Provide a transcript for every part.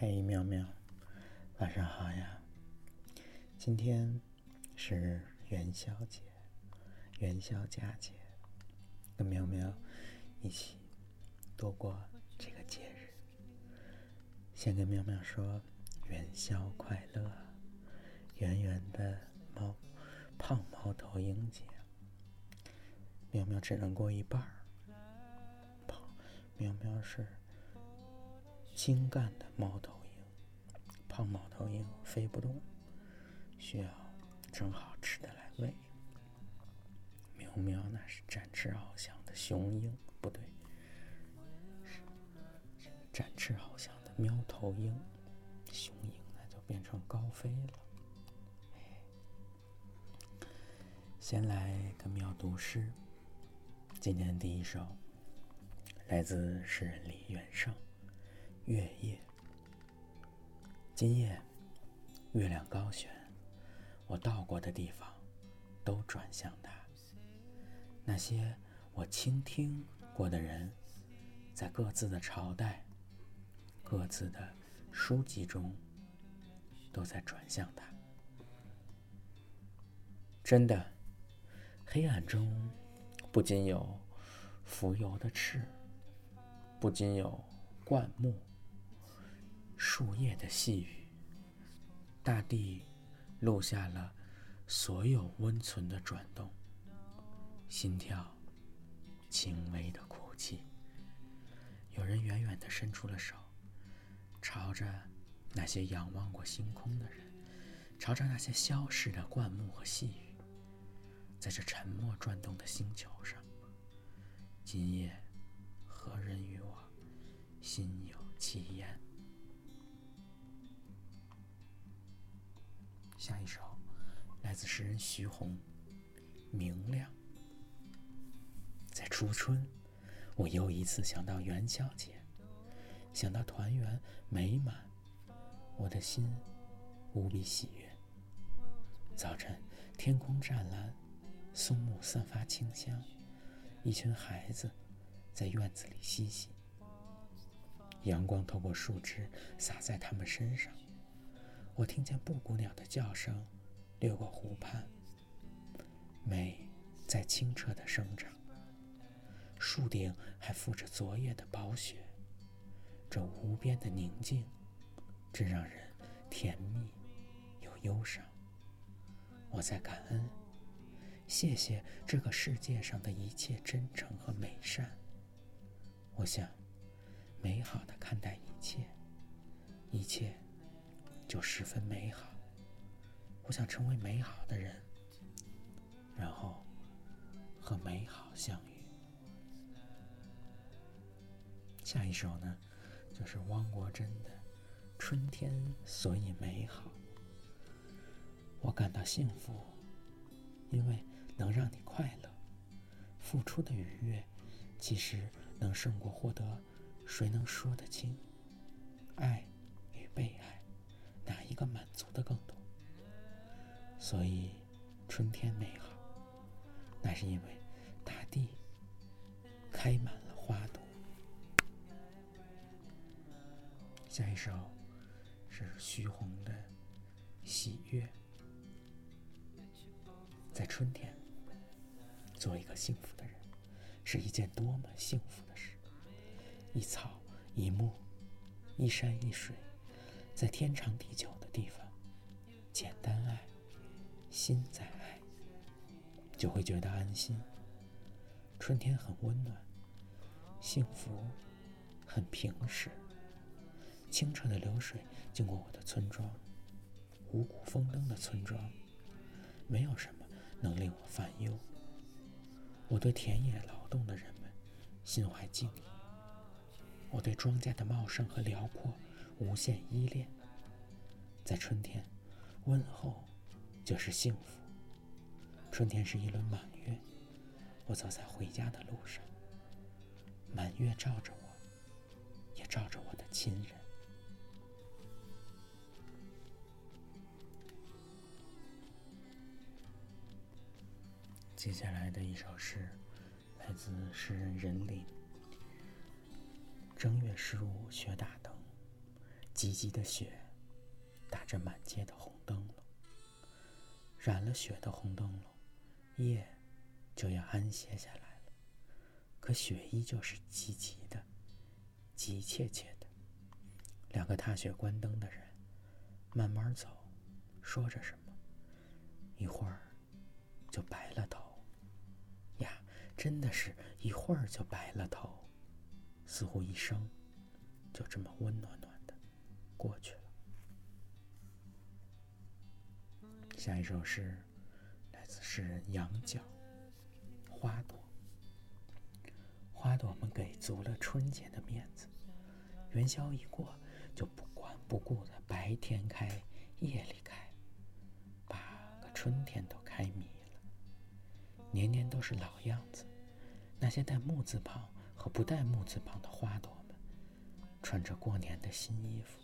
嘿，妙妙，晚上好呀！今天是元宵节，元宵佳节，跟妙妙一起度过这个节日。先跟妙妙说元宵快乐，圆圆的猫胖猫头鹰节，喵喵只能过一半儿。胖妙妙是。精干的猫头鹰，胖猫头鹰飞不动，需要正好吃的来喂。喵喵那是展翅翱翔的雄鹰，不对，是展翅翱翔的喵头鹰。雄鹰那就变成高飞了。先来个喵读诗，今天第一首来自诗人李元胜。月夜，今夜月亮高悬，我到过的地方都转向它。那些我倾听过的人，在各自的朝代、各自的书籍中，都在转向它。真的，黑暗中不仅有浮游的翅，不仅有灌木。树叶的细语，大地录下了所有温存的转动，心跳轻微的哭泣。有人远远地伸出了手，朝着那些仰望过星空的人，朝着那些消逝的灌木和细雨，在这沉默转动的星球上，今夜何人与我心有戚焉？下一首来自诗人徐宏，《明亮》。在初春，我又一次想到元宵节，想到团圆美满，我的心无比喜悦。早晨，天空湛蓝，松木散发清香，一群孩子在院子里嬉戏，阳光透过树枝洒在他们身上。我听见布谷鸟的叫声，掠过湖畔。美在清澈的生长，树顶还覆着昨夜的薄雪。这无边的宁静，真让人甜蜜又忧伤。我在感恩，谢谢这个世界上的一切真诚和美善。我想，美好的看待一切，一切。就十分美好。我想成为美好的人，然后和美好相遇。下一首呢，就是汪国真的《春天所以美好》。我感到幸福，因为能让你快乐。付出的愉悦，其实能胜过获得。谁能说得清？爱与被爱。哪一个满足的更多？所以，春天美好，那是因为大地开满了花朵。下一首是徐宏的《喜悦》。在春天，做一个幸福的人，是一件多么幸福的事！一草一木，一山一水。在天长地久的地方，简单爱，心在爱，就会觉得安心。春天很温暖，幸福很平实。清澈的流水经过我的村庄，五谷丰登的村庄，没有什么能令我烦忧。我对田野劳动的人们心怀敬意，我对庄稼的茂盛和辽阔。无限依恋，在春天，问候就是幸福。春天是一轮满月，我走在回家的路上，满月照着我，也照着我的亲人。接下来的一首诗，来自诗人任林。正月十五雪打灯。急急的雪打着满街的红灯笼，染了雪的红灯笼，夜就要安歇下来了。可雪依旧是急急的、急切切的。两个踏雪关灯的人慢慢走，说着什么，一会儿就白了头。呀，真的是一会儿就白了头，似乎一生就这么温暖暖过去了。下一首诗来自诗人杨绛，《花朵》。花朵们给足了春节的面子，元宵一过，就不管不顾的白天开，夜里开，把个春天都开迷了。年年都是老样子，那些带木字旁和不带木字旁的花朵们，穿着过年的新衣服，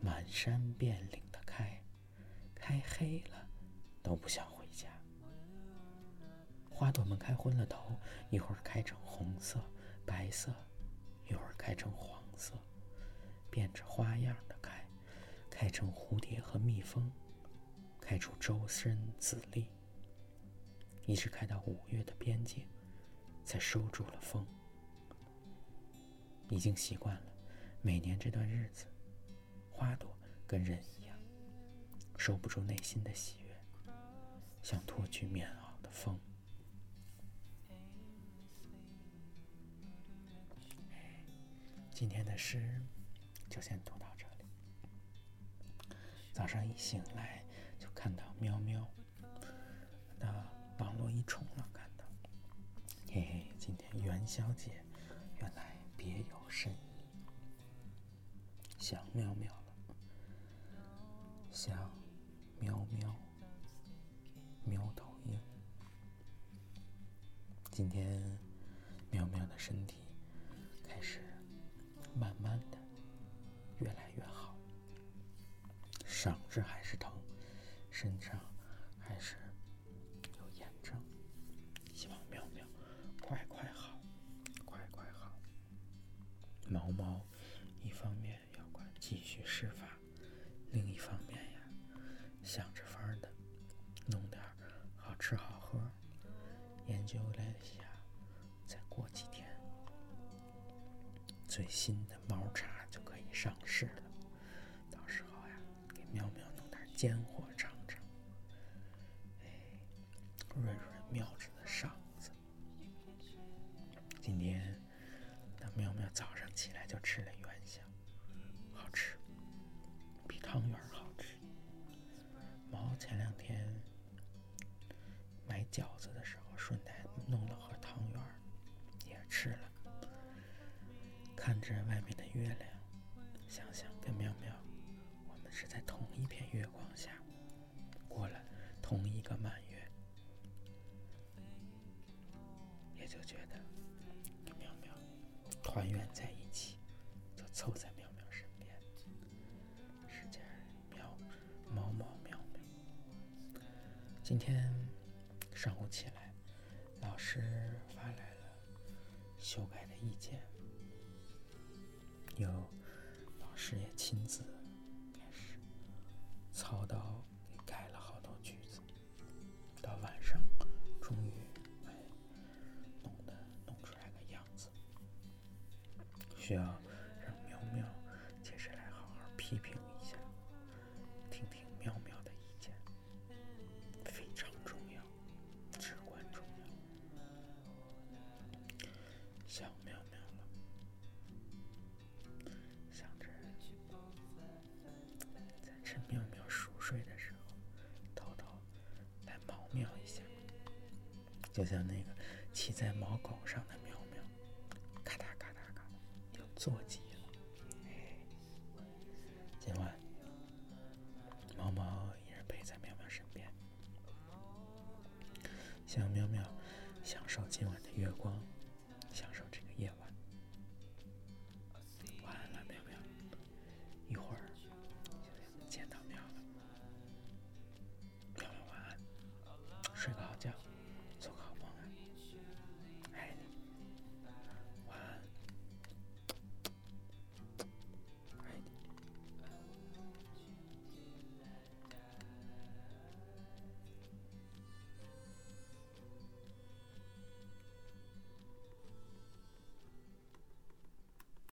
满山遍岭的开，开黑了都不想回家。花朵们开昏了头，一会儿开成红色、白色，一会儿开成黄色，变着花样的开，开成蝴蝶和蜜蜂，开出周身籽粒，一直开到五月的边界，才收住了风。已经习惯了，每年这段日子，花朵跟人一样，收不住内心的喜悦，像脱去棉袄的风。今天的诗就先读到这里。早上一醒来就看到喵喵，那网络一冲浪看到，嘿嘿，今天元宵节，原来别有深意。想喵喵像，喵喵，喵头鹰。今天喵喵的身体开始。慢慢的，越来越好。嗓子还是疼，身上还是研究了一下，再过几天。最新的猫茶就可以上市了，到时候呀，给喵喵弄点尖货尝尝，哎，润润喵子的嗓子。今天，那喵喵早上起来就吃了元宵，好吃，比汤圆好吃。猫前两天买饺子的看着外面的月亮，想想跟喵喵，我们是在同一片月光下过了同一个满月，也就觉得跟喵喵团圆在一起，就凑在喵喵身边，时间喵猫猫喵喵。今天上午起来，老师发来了修改的意见。有老师也亲自开始操刀改了好多句子，到晚上终于哎弄的弄出来个样子，需要就像那个骑在毛狗上的喵喵，咔嗒咔嗒咔嗒，就坐骑了。今晚毛毛一人陪在喵喵身边，想喵喵享受今晚的月光。